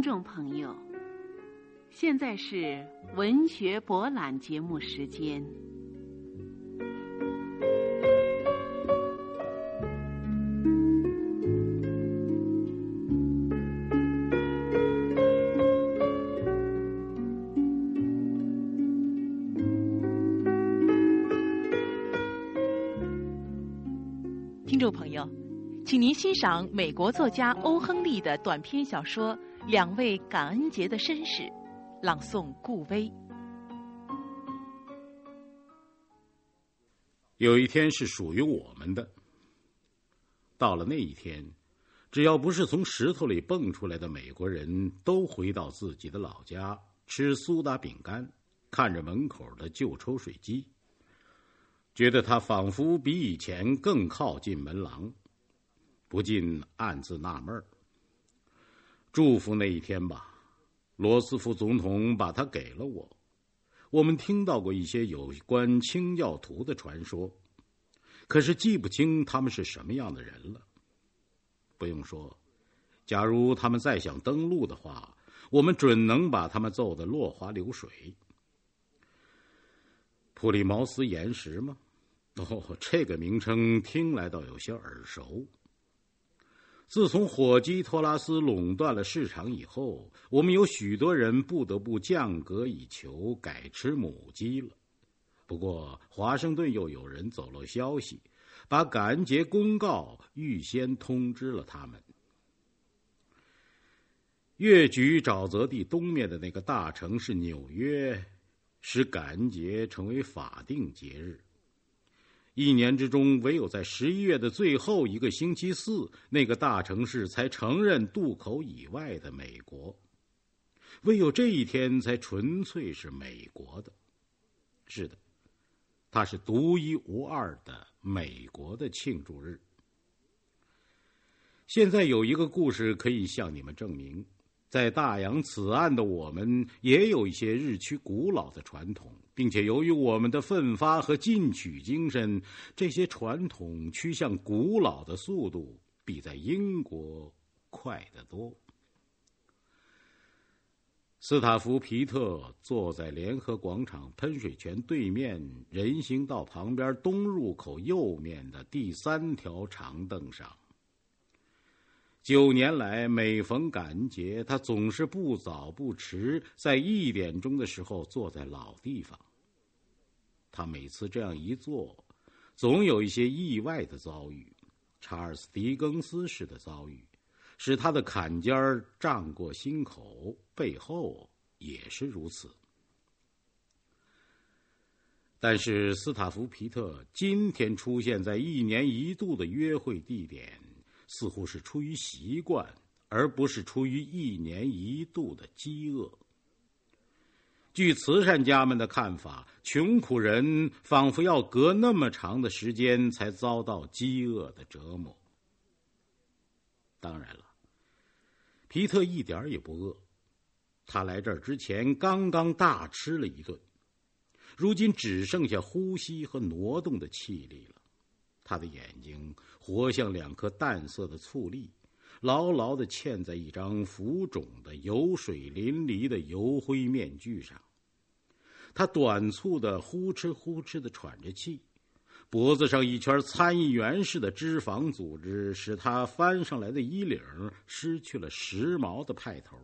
听众朋友，现在是文学博览节目时间。听众朋友，请您欣赏美国作家欧·亨利的短篇小说《两位感恩节的绅士》，朗诵顾威。有一天是属于我们的。到了那一天，只要不是从石头里蹦出来的美国人，都回到自己的老家，吃苏打饼干，看着门口的旧抽水机，觉得他仿佛比以前更靠近门廊，不禁暗自纳闷儿。祝福那一天吧，罗斯福总统把它给了我。我们听到过一些有关清教徒的传说，可是记不清他们是什么样的人了。不用说，假如他们再想登陆的话，我们准能把他们揍得落花流水。普利茅斯岩石吗？哦，这个名称听来倒有些耳熟。自从火鸡托拉斯垄断了市场以后，我们有许多人不得不降格以求，改吃母鸡了。不过，华盛顿又有人走漏消息，把感恩节公告预先通知了他们。越局沼泽地东面的那个大城市纽约，使感恩节成为法定节日。一年之中，唯有在十一月的最后一个星期四，那个大城市才承认渡口以外的美国。唯有这一天，才纯粹是美国的。是的，它是独一无二的美国的庆祝日。现在有一个故事可以向你们证明。在大洋此岸的我们，也有一些日趋古老的传统，并且由于我们的奋发和进取精神，这些传统趋向古老的速度比在英国快得多。斯塔福皮特坐在联合广场喷水泉对面人行道旁边东入口右面的第三条长凳上。九年来，每逢感恩节，他总是不早不迟，在一点钟的时候坐在老地方。他每次这样一坐，总有一些意外的遭遇，查尔斯·狄更斯式的遭遇，使他的坎肩儿胀过心口，背后也是如此。但是，斯塔福皮特今天出现在一年一度的约会地点。似乎是出于习惯，而不是出于一年一度的饥饿。据慈善家们的看法，穷苦人仿佛要隔那么长的时间才遭到饥饿的折磨。当然了，皮特一点也不饿，他来这儿之前刚刚大吃了一顿，如今只剩下呼吸和挪动的气力了。他的眼睛活像两颗淡色的醋栗，牢牢的嵌在一张浮肿的、油水淋漓的油灰面具上。他短促的呼哧呼哧的喘着气，脖子上一圈参议员似的脂肪组织使他翻上来的衣领失去了时髦的派头。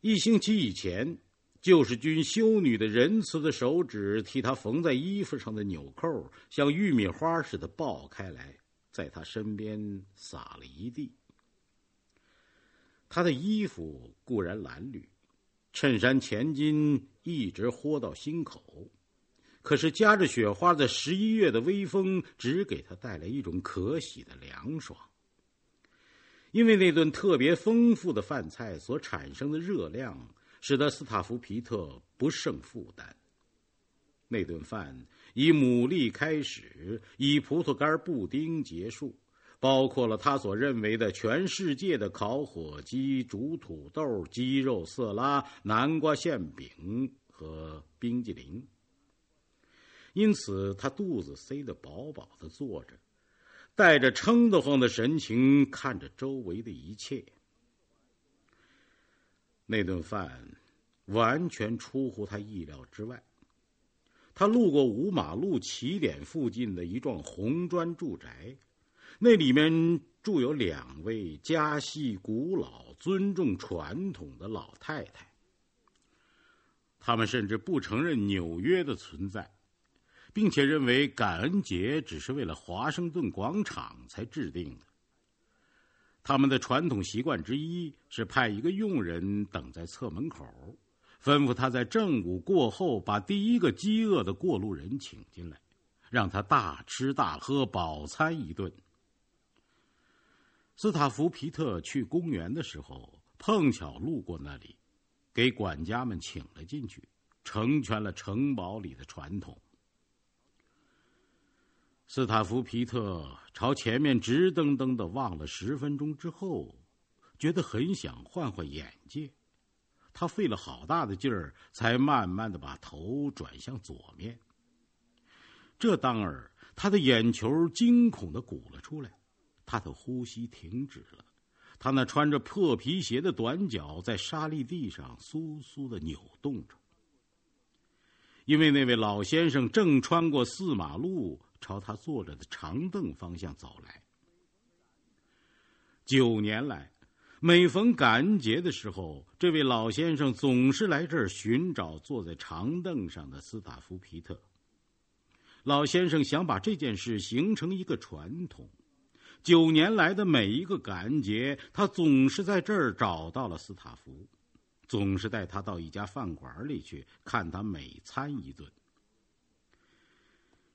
一星期以前。救世军修女的仁慈的手指替他缝在衣服上的纽扣，像玉米花似的爆开来，在他身边撒了一地。他的衣服固然褴褛，衬衫前襟一直豁到心口，可是夹着雪花的十一月的微风，只给他带来一种可喜的凉爽。因为那顿特别丰富的饭菜所产生的热量。使得斯塔福皮特不胜负担。那顿饭以牡蛎开始，以葡萄干布丁结束，包括了他所认为的全世界的烤火鸡、煮土豆、鸡肉色拉、南瓜馅饼和冰激凌。因此，他肚子塞得饱饱的，坐着，带着撑得慌的神情看着周围的一切。那顿饭完全出乎他意料之外。他路过五马路起点附近的一幢红砖住宅，那里面住有两位家系古老、尊重传统的老太太。他们甚至不承认纽约的存在，并且认为感恩节只是为了华盛顿广场才制定的。他们的传统习惯之一是派一个佣人等在侧门口。吩咐他在正午过后把第一个饥饿的过路人请进来，让他大吃大喝，饱餐一顿。斯塔福皮特去公园的时候，碰巧路过那里，给管家们请了进去，成全了城堡里的传统。斯塔福皮特朝前面直瞪瞪的望了十分钟之后，觉得很想换换眼界。他费了好大的劲儿，才慢慢的把头转向左面。这当儿，他的眼球惊恐的鼓了出来，他的呼吸停止了，他那穿着破皮鞋的短脚在沙砾地上酥酥的扭动着。因为那位老先生正穿过四马路，朝他坐着的长凳方向走来。九年来。每逢感恩节的时候，这位老先生总是来这儿寻找坐在长凳上的斯塔夫皮特。老先生想把这件事形成一个传统。九年来的每一个感恩节，他总是在这儿找到了斯塔夫，总是带他到一家饭馆里去看他每餐一顿。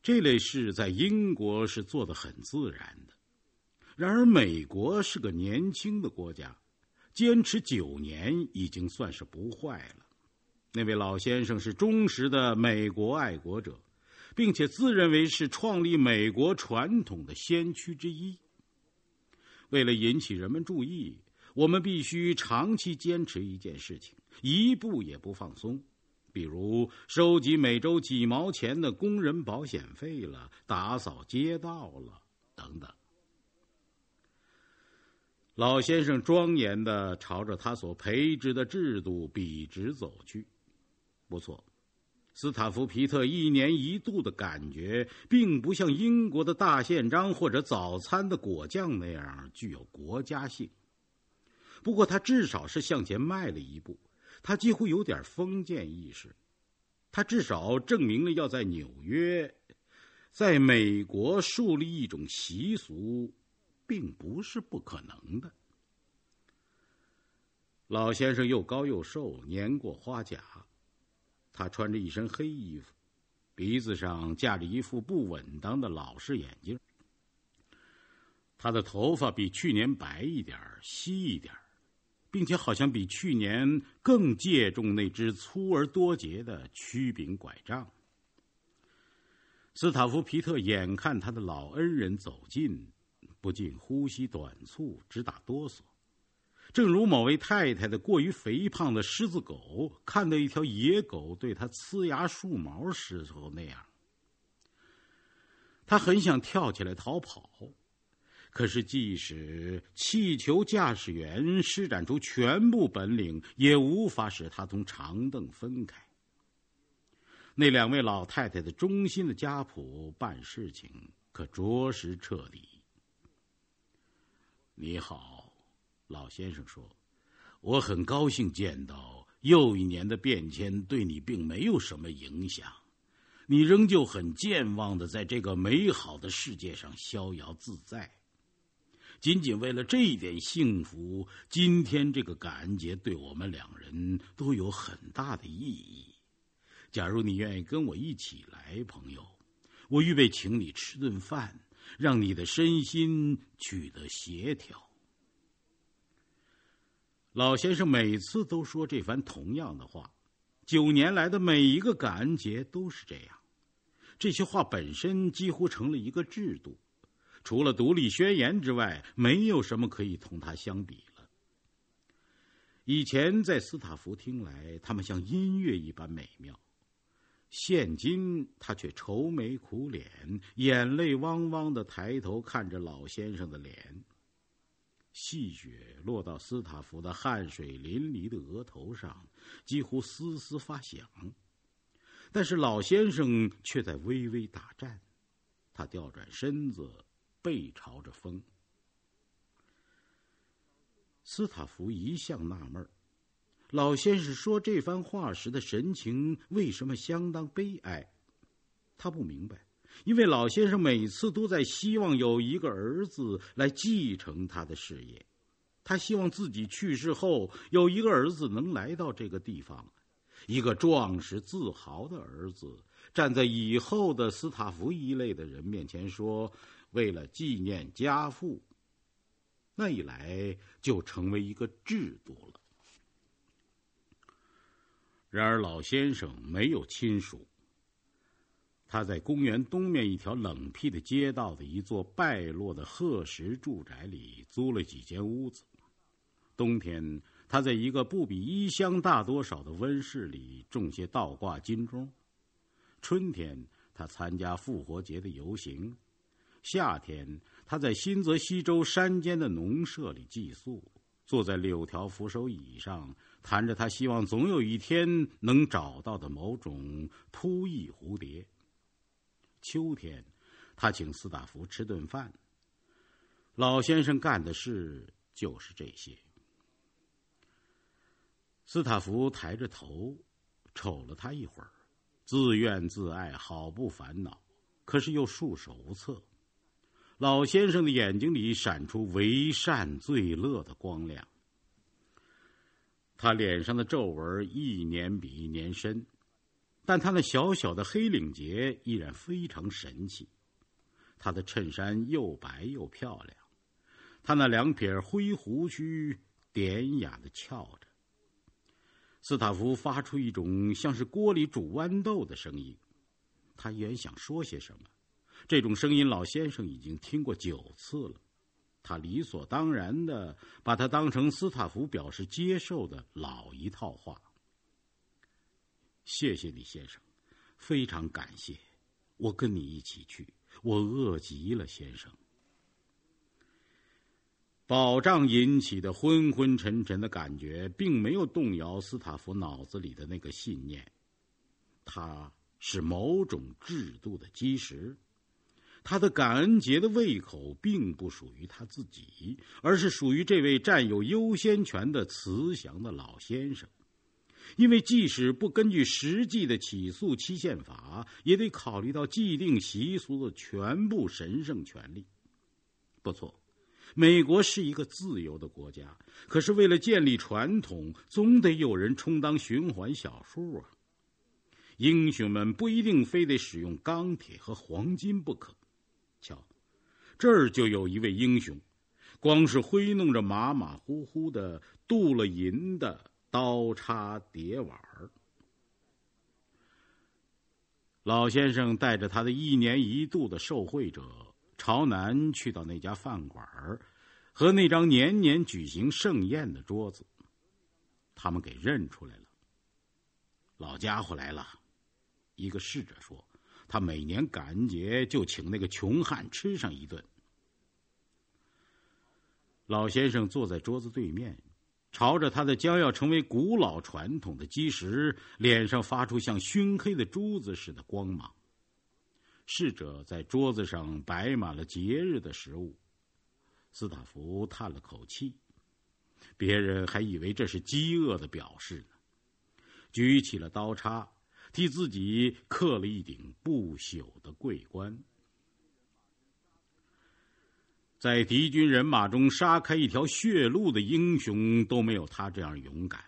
这类事在英国是做的很自然的。然而，美国是个年轻的国家，坚持九年已经算是不坏了。那位老先生是忠实的美国爱国者，并且自认为是创立美国传统的先驱之一。为了引起人们注意，我们必须长期坚持一件事情，一步也不放松。比如收集每周几毛钱的工人保险费了，打扫街道了，等等。老先生庄严的朝着他所培植的制度笔直走去。不错，斯塔夫皮特一年一度的感觉，并不像英国的大宪章或者早餐的果酱那样具有国家性。不过，他至少是向前迈了一步。他几乎有点封建意识。他至少证明了要在纽约，在美国树立一种习俗。并不是不可能的。老先生又高又瘦，年过花甲，他穿着一身黑衣服，鼻子上架着一副不稳当的老式眼镜。他的头发比去年白一点稀一点并且好像比去年更借重那只粗而多节的曲柄拐杖。斯塔夫皮特眼看他的老恩人走近。不禁呼吸短促，直打哆嗦，正如某位太太的过于肥胖的狮子狗看到一条野狗对它呲牙竖毛时候那样。他很想跳起来逃跑，可是即使气球驾驶员施展出全部本领，也无法使他从长凳分开。那两位老太太的忠心的家仆办事情可着实彻底。你好，老先生说：“我很高兴见到又一年的变迁对你并没有什么影响，你仍旧很健忘的在这个美好的世界上逍遥自在。仅仅为了这一点幸福，今天这个感恩节对我们两人都有很大的意义。假如你愿意跟我一起来，朋友，我预备请你吃顿饭。”让你的身心取得协调。老先生每次都说这番同样的话，九年来的每一个感恩节都是这样。这些话本身几乎成了一个制度，除了独立宣言之外，没有什么可以同它相比了。以前在斯塔福听来，他们像音乐一般美妙。现今他却愁眉苦脸，眼泪汪汪的抬头看着老先生的脸。细雪落到斯塔福的汗水淋漓的额头上，几乎丝丝发响。但是老先生却在微微打颤，他调转身子，背朝着风。斯塔福一向纳闷老先生说这番话时的神情为什么相当悲哀？他不明白。因为老先生每次都在希望有一个儿子来继承他的事业，他希望自己去世后有一个儿子能来到这个地方，一个壮实自豪的儿子，站在以后的斯塔福一类的人面前说：“为了纪念家父。”那一来就成为一个制度了。然而老先生没有亲属。他在公园东面一条冷僻的街道的一座败落的褐石住宅里租了几间屋子。冬天，他在一个不比衣箱大多少的温室里种些倒挂金钟；春天，他参加复活节的游行；夏天，他在新泽西州山间的农舍里寄宿，坐在柳条扶手椅上，谈着他希望总有一天能找到的某种扑翼蝴蝶。秋天，他请斯塔福吃顿饭。老先生干的事就是这些。斯塔福抬着头，瞅了他一会儿，自怨自艾，好不烦恼，可是又束手无策。老先生的眼睛里闪出为善最乐的光亮。他脸上的皱纹一年比一年深。但他那小小的黑领结依然非常神气，他的衬衫又白又漂亮，他那两撇灰胡须典雅的翘着。斯塔夫发出一种像是锅里煮豌豆的声音，他原想说些什么，这种声音老先生已经听过九次了，他理所当然的把它当成斯塔夫表示接受的老一套话。谢谢你，先生，非常感谢。我跟你一起去，我饿极了，先生。保障引起的昏昏沉沉的感觉，并没有动摇斯塔夫脑子里的那个信念。它是某种制度的基石。他的感恩节的胃口，并不属于他自己，而是属于这位占有优先权的慈祥的老先生。因为即使不根据实际的起诉期限法，也得考虑到既定习俗的全部神圣权利。不错，美国是一个自由的国家，可是为了建立传统，总得有人充当循环小数啊。英雄们不一定非得使用钢铁和黄金不可。瞧，这儿就有一位英雄，光是挥弄着马马虎虎的镀了银的。刀叉碟碗儿，老先生带着他的一年一度的受贿者朝南去到那家饭馆儿，和那张年年举行盛宴的桌子，他们给认出来了。老家伙来了，一个侍者说：“他每年感恩节就请那个穷汉吃上一顿。”老先生坐在桌子对面。朝着他的将要成为古老传统的基石，脸上发出像熏黑的珠子似的光芒。侍者在桌子上摆满了节日的食物。斯塔福叹了口气，别人还以为这是饥饿的表示呢。举起了刀叉，替自己刻了一顶不朽的桂冠。在敌军人马中杀开一条血路的英雄都没有他这样勇敢。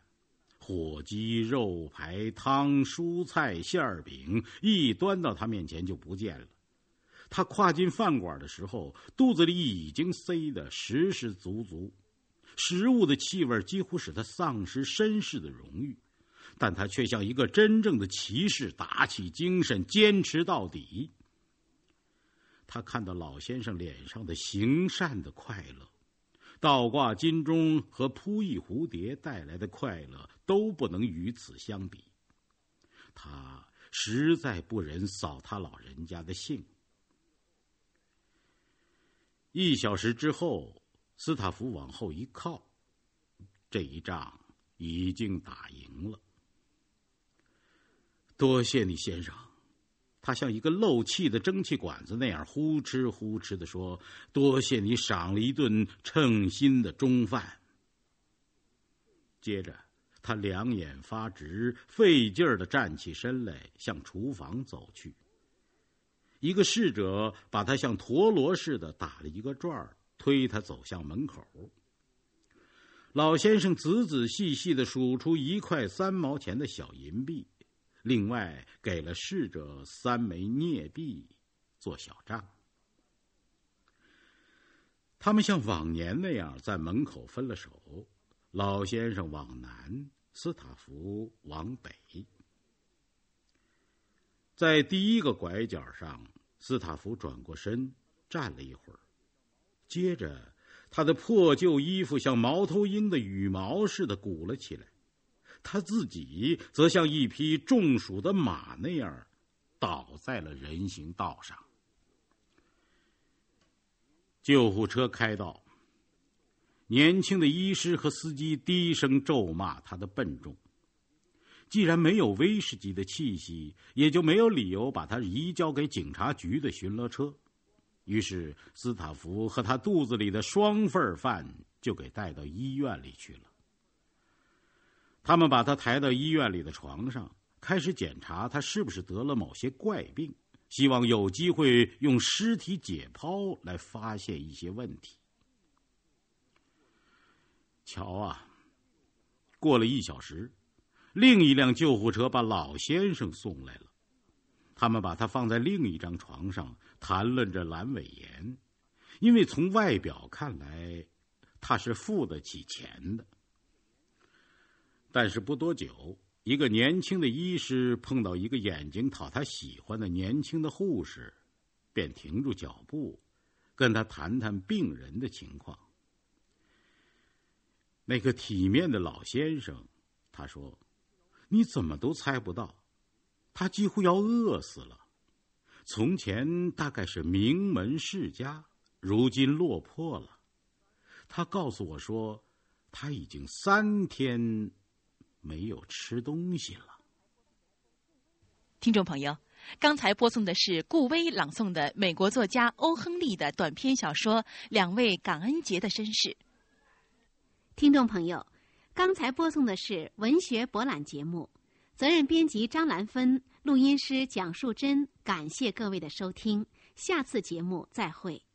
火鸡、肉排、汤、蔬菜、馅饼一端到他面前就不见了。他跨进饭馆的时候，肚子里已经塞得实实足足，食物的气味几乎使他丧失绅士的荣誉，但他却像一个真正的骑士，打起精神，坚持到底。他看到老先生脸上的行善的快乐，倒挂金钟和扑翼蝴蝶带来的快乐都不能与此相比。他实在不忍扫他老人家的兴。一小时之后，斯塔夫往后一靠，这一仗已经打赢了。多谢你，先生。他像一个漏气的蒸汽管子那样呼哧呼哧的说：“多谢你赏了一顿称心的中饭。”接着，他两眼发直，费劲儿的站起身来，向厨房走去。一个侍者把他像陀螺似的打了一个转儿，推他走向门口。老先生仔仔细细的数出一块三毛钱的小银币。另外，给了逝者三枚镍币做小账。他们像往年那样在门口分了手，老先生往南，斯塔福往北。在第一个拐角上，斯塔福转过身，站了一会儿，接着，他的破旧衣服像猫头鹰的羽毛似的鼓了起来。他自己则像一匹中暑的马那样，倒在了人行道上。救护车开到，年轻的医师和司机低声咒骂他的笨重。既然没有威士忌的气息，也就没有理由把他移交给警察局的巡逻车。于是，斯塔福和他肚子里的双份饭就给带到医院里去了。他们把他抬到医院里的床上，开始检查他是不是得了某些怪病，希望有机会用尸体解剖来发现一些问题。瞧啊，过了一小时，另一辆救护车把老先生送来了。他们把他放在另一张床上，谈论着阑尾炎，因为从外表看来，他是付得起钱的。但是不多久，一个年轻的医师碰到一个眼睛讨他喜欢的年轻的护士，便停住脚步，跟他谈谈病人的情况。那个体面的老先生，他说：“你怎么都猜不到，他几乎要饿死了。从前大概是名门世家，如今落魄了。他告诉我说，他已经三天。”没有吃东西了。听众朋友，刚才播送的是顾威朗诵的美国作家欧亨利的短篇小说《两位感恩节的绅士》。听众朋友，刚才播送的是文学博览节目，责任编辑张兰芬，录音师蒋树珍。感谢各位的收听，下次节目再会。